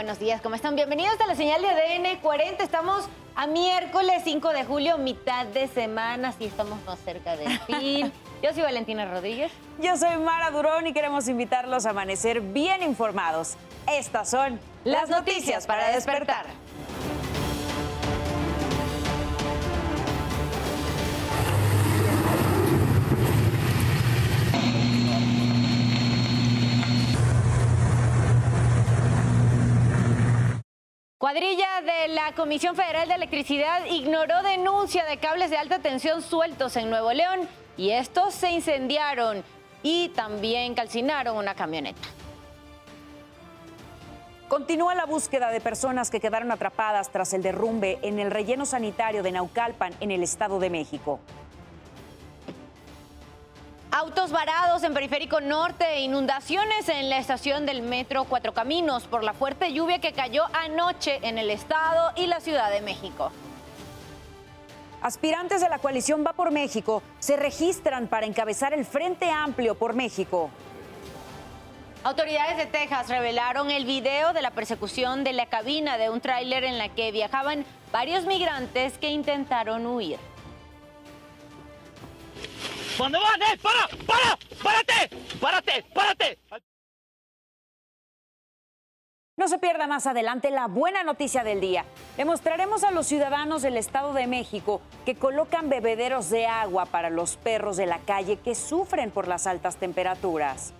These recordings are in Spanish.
buenos días. ¿Cómo están? Bienvenidos a la señal de ADN 40. Estamos a miércoles 5 de julio, mitad de semana. Sí, estamos más cerca del fin. Yo soy Valentina Rodríguez. Yo soy Mara Durón y queremos invitarlos a amanecer bien informados. Estas son las, noticias para despertar. Cuadrilla de la Comisión Federal de Electricidad ignoró denuncia de cables de alta tensión sueltos en Nuevo León y estos se incendiaron y también calcinaron una camioneta. Continúa la búsqueda de personas que quedaron atrapadas tras el derrumbe en el relleno sanitario de Naucalpan en el Estado de México. Autos varados en Periférico Norte, e inundaciones en la estación del Metro Cuatro Caminos por la fuerte lluvia que cayó anoche en el estado y la Ciudad de México. Aspirantes de la coalición Va por México se registran para encabezar el Frente Amplio por México. Autoridades de Texas revelaron el video de la persecución de la cabina de un tráiler en la que viajaban varios migrantes que intentaron huir. ¿Dónde van, eh? ¡Para! ¡Para! ¡Párate! ¡Párate! ¡Párate! No se pierda más adelante la buena noticia del día. Le mostraremos a los ciudadanos del Estado de México que colocan bebederos de agua para los perros de la calle que sufren por las altas temperaturas.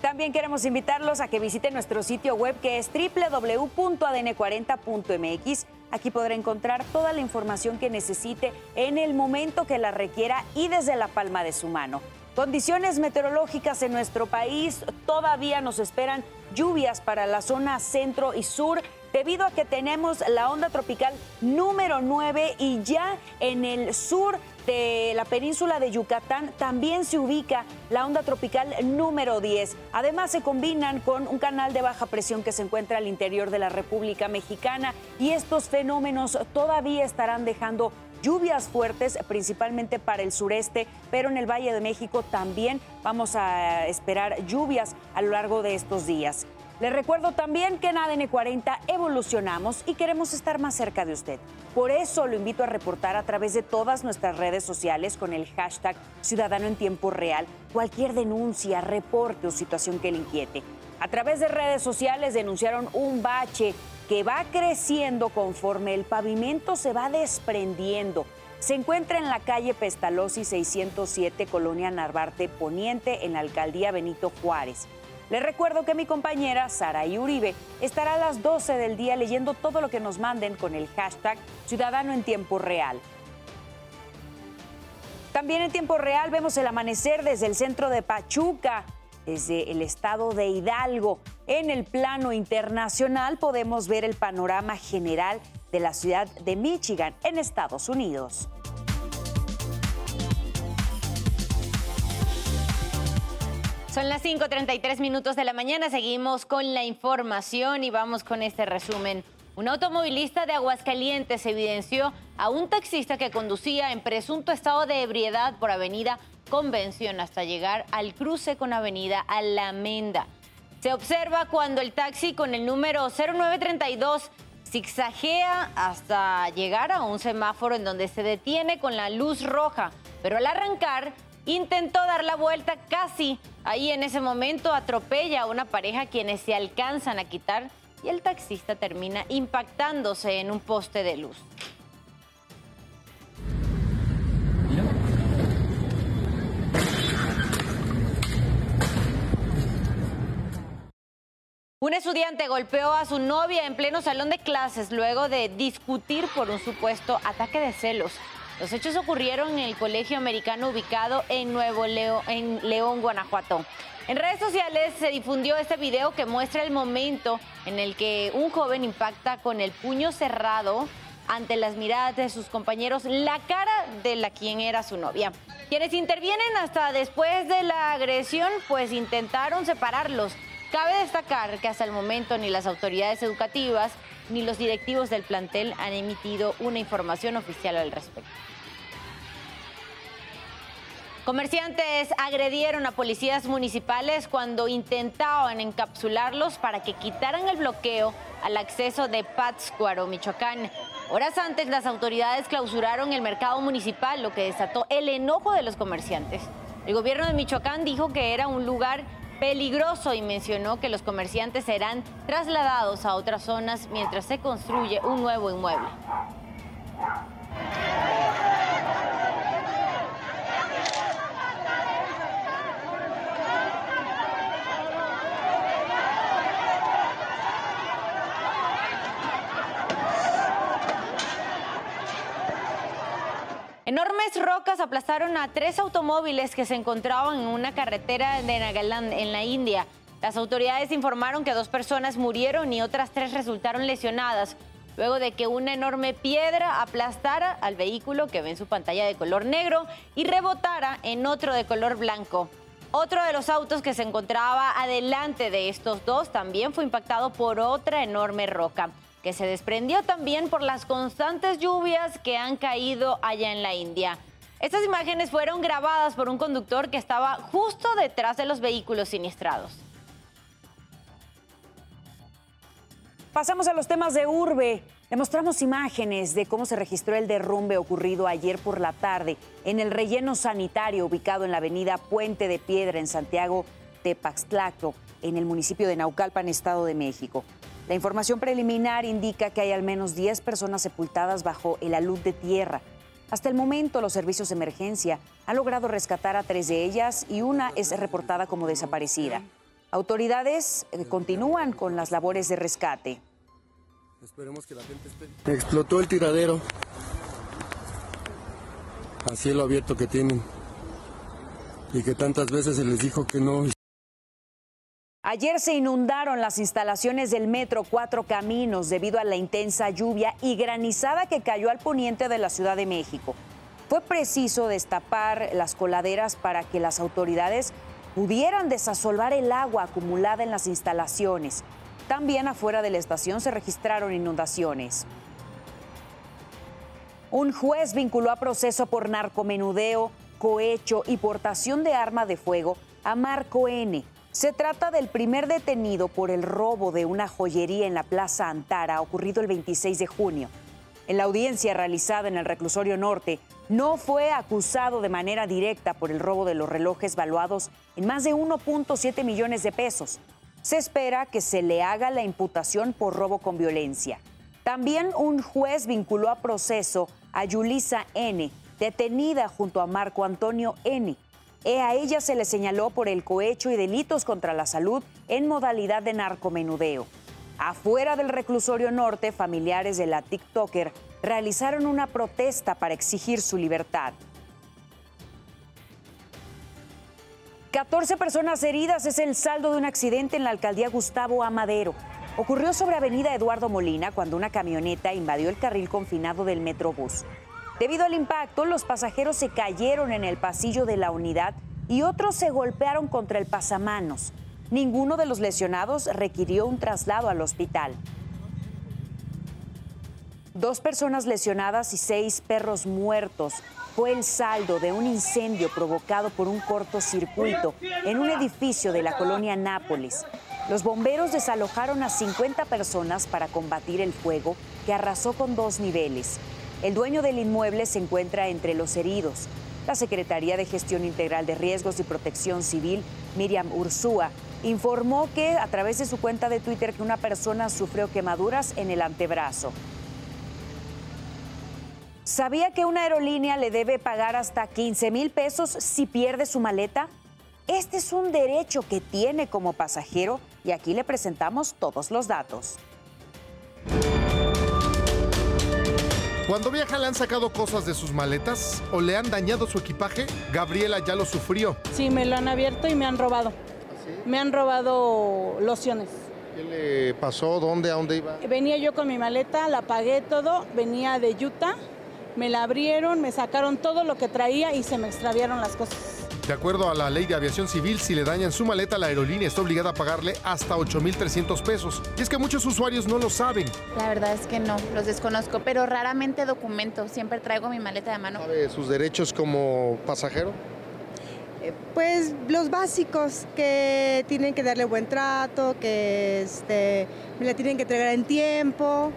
También queremos invitarlos a que visiten nuestro sitio web que es www.adn40.mx Aquí podrá encontrar toda la información que necesite en el momento que la requiera y desde la palma de su mano. Condiciones meteorológicas en nuestro país todavía nos esperan lluvias para la zona centro y sur debido a que tenemos la onda tropical número 9 y ya en el sur de la península de Yucatán también se ubica la onda tropical número 10. Además se combinan con un canal de baja presión que se encuentra al interior de la República Mexicana y estos fenómenos todavía estarán dejando lluvias fuertes, principalmente para el sureste, pero en el Valle de México también vamos a esperar lluvias a lo largo de estos días. Les recuerdo también que en ADN 40 evolucionamos y queremos estar más cerca de usted. Por eso lo invito a reportar a través de todas nuestras redes sociales con el hashtag Ciudadano en Tiempo Real cualquier denuncia, reporte o situación que le inquiete. A través de redes sociales denunciaron un bache que va creciendo conforme el pavimento se va desprendiendo. Se encuentra en la calle Pestalozzi 607, Colonia Narvarte Poniente, en la alcaldía Benito Juárez. Les recuerdo que mi compañera Sara Uribe estará a las 12 del día leyendo todo lo que nos manden con el hashtag Ciudadano en Tiempo Real. También en tiempo real vemos el amanecer desde el centro de Pachuca, desde el estado de Hidalgo. En el plano internacional podemos ver el panorama general de la ciudad de Michigan en Estados Unidos. Son las 5.33 minutos de la mañana, seguimos con la información y vamos con este resumen. Un automovilista de Aguascalientes evidenció a un taxista que conducía en presunto estado de ebriedad por Avenida Convención hasta llegar al cruce con Avenida Alameda. Se observa cuando el taxi con el número 0932 zigzaguea hasta llegar a un semáforo en donde se detiene con la luz roja, pero al arrancar intentó dar la vuelta casi. Ahí en ese momento atropella a una pareja quienes se alcanzan a quitar y el taxista termina impactándose en un poste de luz. Un estudiante golpeó a su novia en pleno salón de clases luego de discutir por un supuesto ataque de celos. Los hechos ocurrieron en el colegio americano ubicado en Nuevo León, en León, Guanajuato. En redes sociales se difundió este video que muestra el momento en el que un joven impacta con el puño cerrado ante las miradas de sus compañeros la cara de la quien era su novia. Quienes intervienen hasta después de la agresión pues intentaron separarlos. Cabe destacar que hasta el momento ni las autoridades educativas ni los directivos del plantel han emitido una información oficial al respecto. Comerciantes agredieron a policías municipales cuando intentaban encapsularlos para que quitaran el bloqueo al acceso de Pátzcuaro, Michoacán. Horas antes, las autoridades clausuraron el mercado municipal, lo que desató el enojo de los comerciantes. El gobierno de Michoacán dijo que era un lugar peligroso y mencionó que los comerciantes serán trasladados a otras zonas mientras se construye un nuevo inmueble. Aplastaron a tres automóviles que se encontraban en una carretera de Nagaland, en la India. Las autoridades informaron que dos personas murieron y otras tres resultaron lesionadas luego de que una enorme piedra aplastara al vehículo que ve en su pantalla de color negro y rebotara en otro de color blanco. Otro de los autos que se encontraba adelante de estos dos también fue impactado por otra enorme roca que se desprendió también por las constantes lluvias que han caído allá en la India. Estas imágenes fueron grabadas por un conductor que estaba justo detrás de los vehículos siniestrados. Pasamos a los temas de urbe. Le mostramos imágenes de cómo se registró el derrumbe ocurrido ayer por la tarde en el relleno sanitario ubicado en la avenida Puente de Piedra en Santiago Tepaxtlaco, en el municipio de Naucalpan, Estado de México. La información preliminar indica que hay al menos 10 personas sepultadas bajo el alud de tierra. Hasta el momento, los servicios de emergencia han logrado rescatar a tres de ellas y una es reportada como desaparecida. Autoridades eh, continúan con las labores de rescate. Esperemos que la gente esté. Explotó el tiradero a cielo abierto que tienen y que tantas veces se les dijo que no. Ayer se inundaron las instalaciones del metro Cuatro Caminos debido a la intensa lluvia y granizada que cayó al poniente de la Ciudad de México. Fue preciso destapar las coladeras para que las autoridades pudieran desasolvar el agua acumulada en las instalaciones. También afuera de la estación se registraron inundaciones. Un juez vinculó a proceso por narcomenudeo, cohecho y portación de arma de fuego a Marco N., se trata del primer detenido por el robo de una joyería en la Plaza Antara ocurrido el 26 de junio. En la audiencia realizada en el reclusorio norte, no fue acusado de manera directa por el robo de los relojes valuados en más de 1.7 millones de pesos. Se espera que se le haga la imputación por robo con violencia. También un juez vinculó a proceso a Yulisa N., detenida junto a Marco Antonio N., a ella se le señaló por el cohecho y delitos contra la salud en modalidad de narcomenudeo. Afuera del reclusorio norte, familiares de la TikToker realizaron una protesta para exigir su libertad. 14 personas heridas es el saldo de un accidente en la alcaldía Gustavo Amadero. Ocurrió sobre Avenida Eduardo Molina cuando una camioneta invadió el carril confinado del Metrobús. Debido al impacto, los pasajeros se cayeron en el pasillo de la unidad y otros se golpearon contra el pasamanos. Ninguno de los lesionados requirió un traslado al hospital. Dos personas lesionadas y seis perros muertos fue el saldo de un incendio provocado por un cortocircuito en un edificio de la colonia Nápoles. Los bomberos desalojaron a 50 personas para combatir el fuego que arrasó con dos niveles. El dueño del inmueble se encuentra entre los heridos. La Secretaría de Gestión Integral de Riesgos y Protección Civil, Miriam Ursúa, informó que a través de su cuenta de Twitter que una persona sufrió quemaduras en el antebrazo. ¿Sabía que una aerolínea le debe pagar hasta 15 mil pesos si pierde su maleta? Este es un derecho que tiene como pasajero y aquí le presentamos todos los datos. Cuando viaja le han sacado cosas de sus maletas o le han dañado su equipaje, Gabriela ya lo sufrió. Sí, me lo han abierto y me han robado. Me han robado lociones. ¿Qué le pasó? ¿Dónde? ¿A dónde iba? Venía yo con mi maleta, la pagué todo, venía de Utah, me la abrieron, me sacaron todo lo que traía y se me extraviaron las cosas. De acuerdo a la ley de aviación civil, si le dañan su maleta, la aerolínea está obligada a pagarle hasta 8.300 pesos. Y es que muchos usuarios no lo saben. La verdad es que no, los desconozco, pero raramente documento. Siempre traigo mi maleta de mano. ¿Sabe sus derechos como pasajero? Pues los básicos, que tienen que darle buen trato, que este, me la tienen que entregar en tiempo,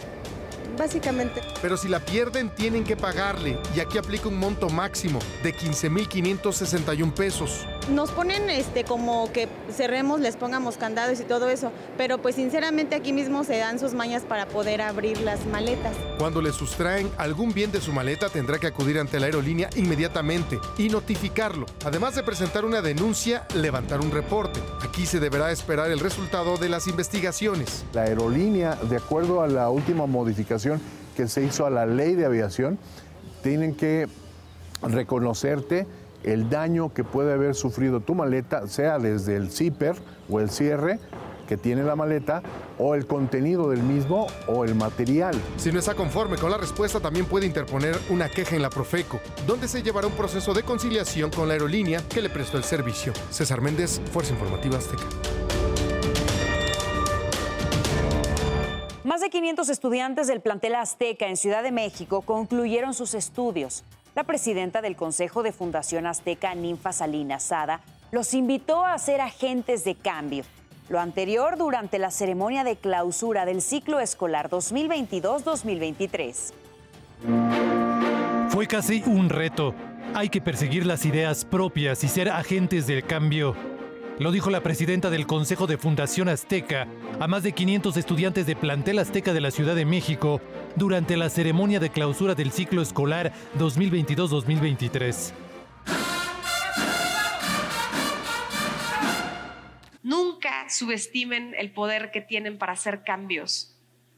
básicamente. Pero si la pierden, tienen que pagarle. Y aquí aplica un monto máximo de 15.561 pesos. Nos ponen este como que cerremos, les pongamos candados y todo eso, pero pues sinceramente aquí mismo se dan sus mañas para poder abrir las maletas. Cuando le sustraen algún bien de su maleta, tendrá que acudir ante la aerolínea inmediatamente y notificarlo. Además de presentar una denuncia, levantar un reporte. Aquí se deberá esperar el resultado de las investigaciones. La aerolínea, de acuerdo a la última modificación que se hizo a la ley de aviación, tienen que reconocerte el daño que puede haber sufrido tu maleta, sea desde el zipper o el cierre que tiene la maleta, o el contenido del mismo o el material. Si no está conforme con la respuesta, también puede interponer una queja en la Profeco, donde se llevará un proceso de conciliación con la aerolínea que le prestó el servicio. César Méndez, Fuerza Informativa Azteca. Más de 500 estudiantes del plantel Azteca en Ciudad de México concluyeron sus estudios. La presidenta del Consejo de Fundación Azteca, Ninfa Salinas Sada, los invitó a ser agentes de cambio. Lo anterior durante la ceremonia de clausura del ciclo escolar 2022-2023. Fue casi un reto. Hay que perseguir las ideas propias y ser agentes del cambio. Lo dijo la presidenta del Consejo de Fundación Azteca a más de 500 estudiantes de plantel Azteca de la Ciudad de México durante la ceremonia de clausura del ciclo escolar 2022-2023. Nunca subestimen el poder que tienen para hacer cambios.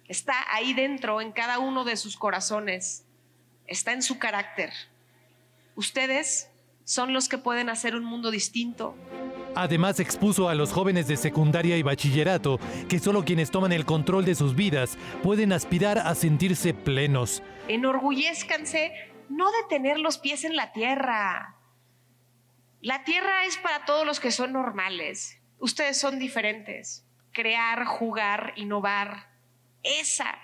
Está ahí dentro, en cada uno de sus corazones. Está en su carácter. Ustedes son los que pueden hacer un mundo distinto. Además expuso a los jóvenes de secundaria y bachillerato que solo quienes toman el control de sus vidas pueden aspirar a sentirse plenos. Enorgullezcanse no de tener los pies en la tierra. La tierra es para todos los que son normales. Ustedes son diferentes. Crear, jugar, innovar. Esa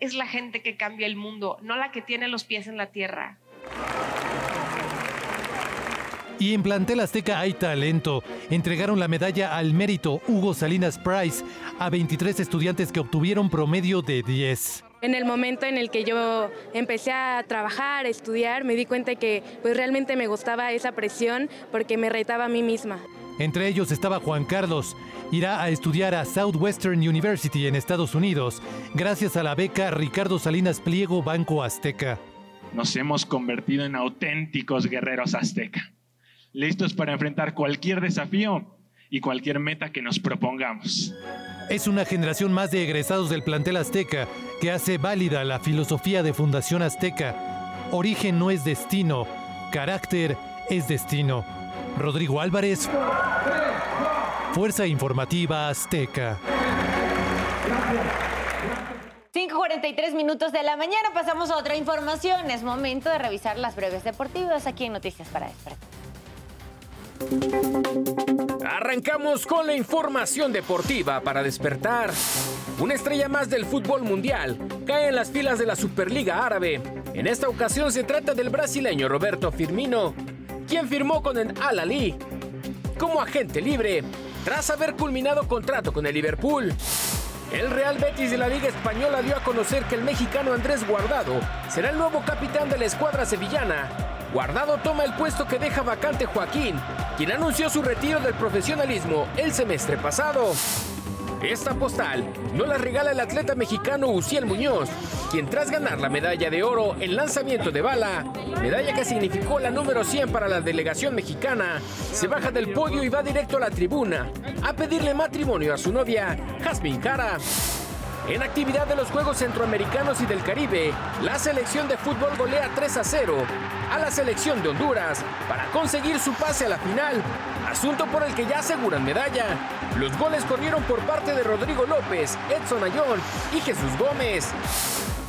es la gente que cambia el mundo, no la que tiene los pies en la tierra. Y en Plantel Azteca hay talento. Entregaron la medalla al mérito Hugo Salinas Price a 23 estudiantes que obtuvieron promedio de 10. En el momento en el que yo empecé a trabajar, a estudiar, me di cuenta que pues realmente me gustaba esa presión porque me retaba a mí misma. Entre ellos estaba Juan Carlos. Irá a estudiar a Southwestern University en Estados Unidos gracias a la beca Ricardo Salinas Pliego Banco Azteca. Nos hemos convertido en auténticos guerreros azteca listos para enfrentar cualquier desafío y cualquier meta que nos propongamos. Es una generación más de egresados del plantel azteca que hace válida la filosofía de Fundación Azteca. Origen no es destino, carácter es destino. Rodrigo Álvarez, Fuerza Informativa Azteca. 5.43 minutos de la mañana, pasamos a otra información. Es momento de revisar las breves deportivas aquí en Noticias para Despertar. Arrancamos con la información deportiva para despertar. Una estrella más del fútbol mundial cae en las filas de la Superliga Árabe. En esta ocasión se trata del brasileño Roberto Firmino, quien firmó con el Al Ali como agente libre tras haber culminado contrato con el Liverpool. El Real Betis de la Liga Española dio a conocer que el mexicano Andrés Guardado será el nuevo capitán de la escuadra sevillana Guardado toma el puesto que deja vacante Joaquín, quien anunció su retiro del profesionalismo el semestre pasado. Esta postal no la regala el atleta mexicano Uciel Muñoz, quien tras ganar la medalla de oro en lanzamiento de bala, medalla que significó la número 100 para la delegación mexicana, se baja del podio y va directo a la tribuna a pedirle matrimonio a su novia, Jasmine Cara. En actividad de los Juegos Centroamericanos y del Caribe, la selección de fútbol golea 3 a 0 a la selección de Honduras para conseguir su pase a la final, asunto por el que ya aseguran medalla. Los goles corrieron por parte de Rodrigo López, Edson Ayón y Jesús Gómez.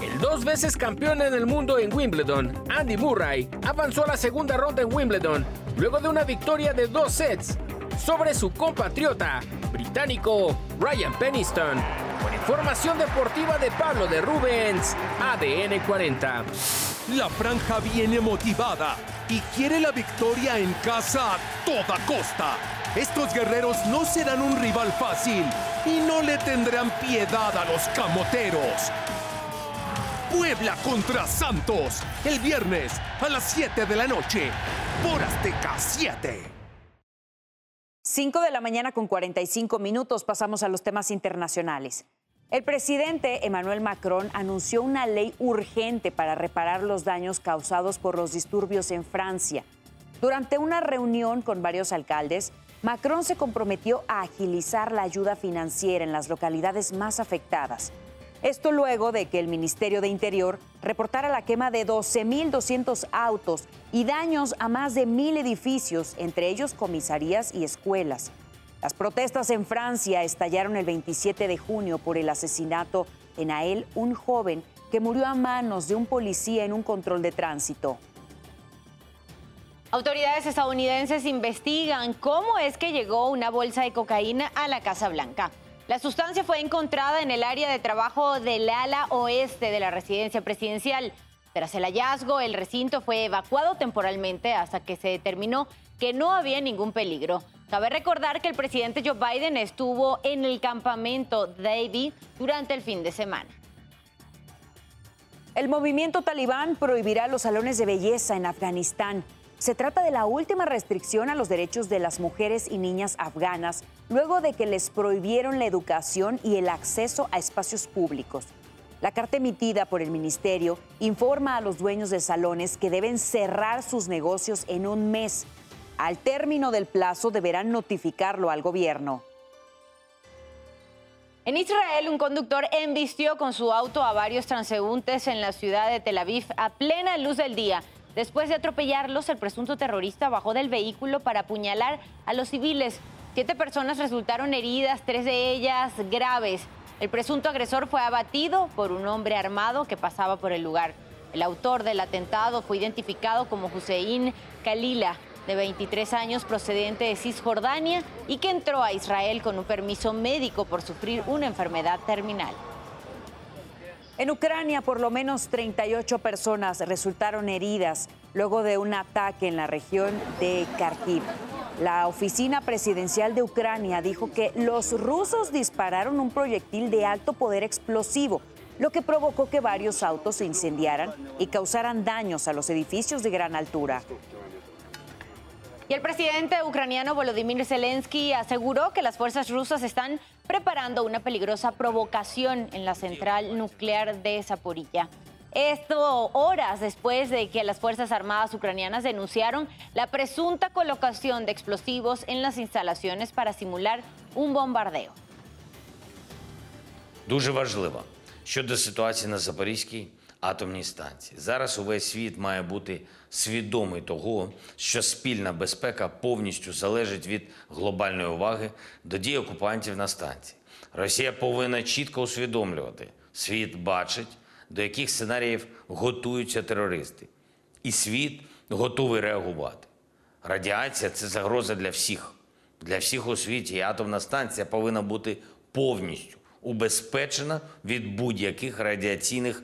El dos veces campeón en el mundo en Wimbledon, Andy Murray, avanzó a la segunda ronda en Wimbledon luego de una victoria de dos sets sobre su compatriota británico Ryan Peniston. Con información deportiva de Pablo de Rubens, ADN 40. La franja viene motivada y quiere la victoria en casa a toda costa. Estos guerreros no serán un rival fácil y no le tendrán piedad a los camoteros. Puebla contra Santos, el viernes a las 7 de la noche, por Azteca 7. 5 de la mañana con 45 minutos pasamos a los temas internacionales. El presidente Emmanuel Macron anunció una ley urgente para reparar los daños causados por los disturbios en Francia. Durante una reunión con varios alcaldes, Macron se comprometió a agilizar la ayuda financiera en las localidades más afectadas. Esto luego de que el Ministerio de Interior reportara la quema de 12.200 autos y daños a más de mil edificios, entre ellos comisarías y escuelas. Las protestas en Francia estallaron el 27 de junio por el asesinato de Nael, un joven que murió a manos de un policía en un control de tránsito. Autoridades estadounidenses investigan cómo es que llegó una bolsa de cocaína a la Casa Blanca. La sustancia fue encontrada en el área de trabajo del ala oeste de la residencia presidencial. Tras el hallazgo, el recinto fue evacuado temporalmente hasta que se determinó que no había ningún peligro. Cabe recordar que el presidente Joe Biden estuvo en el campamento David durante el fin de semana. El movimiento talibán prohibirá los salones de belleza en Afganistán. Se trata de la última restricción a los derechos de las mujeres y niñas afganas luego de que les prohibieron la educación y el acceso a espacios públicos. La carta emitida por el ministerio informa a los dueños de salones que deben cerrar sus negocios en un mes al término del plazo deberán notificarlo al gobierno. En Israel, un conductor embistió con su auto a varios transeúntes en la ciudad de Tel Aviv a plena luz del día. Después de atropellarlos, el presunto terrorista bajó del vehículo para apuñalar a los civiles. Siete personas resultaron heridas, tres de ellas graves. El presunto agresor fue abatido por un hombre armado que pasaba por el lugar. El autor del atentado fue identificado como Hussein Kalila, de 23 años procedente de Cisjordania y que entró a Israel con un permiso médico por sufrir una enfermedad terminal. En Ucrania, por lo menos 38 personas resultaron heridas luego de un ataque en la región de Kharkiv. La oficina presidencial de Ucrania dijo que los rusos dispararon un proyectil de alto poder explosivo, lo que provocó que varios autos se incendiaran y causaran daños a los edificios de gran altura. Y el presidente ucraniano Volodymyr Zelensky aseguró que las fuerzas rusas están preparando una peligrosa provocación en la central nuclear de Zaporilla. Esto horas después de que las Fuerzas Armadas ucranianas denunciaron la presunta colocación de explosivos en las instalaciones para simular un bombardeo. Дуже важливо щодо ситуації на Запорізькій Атомній станції. Зараз увесь світ має бути свідомий того, що спільна безпека повністю залежить від глобальної уваги до дій окупантів на станції. Росія повинна чітко усвідомлювати, світ бачить, до яких сценаріїв готуються терористи, і світ готовий реагувати. Радіація це загроза для всіх. Для всіх у світі і атомна станція повинна бути повністю убезпечена від будь-яких радіаційних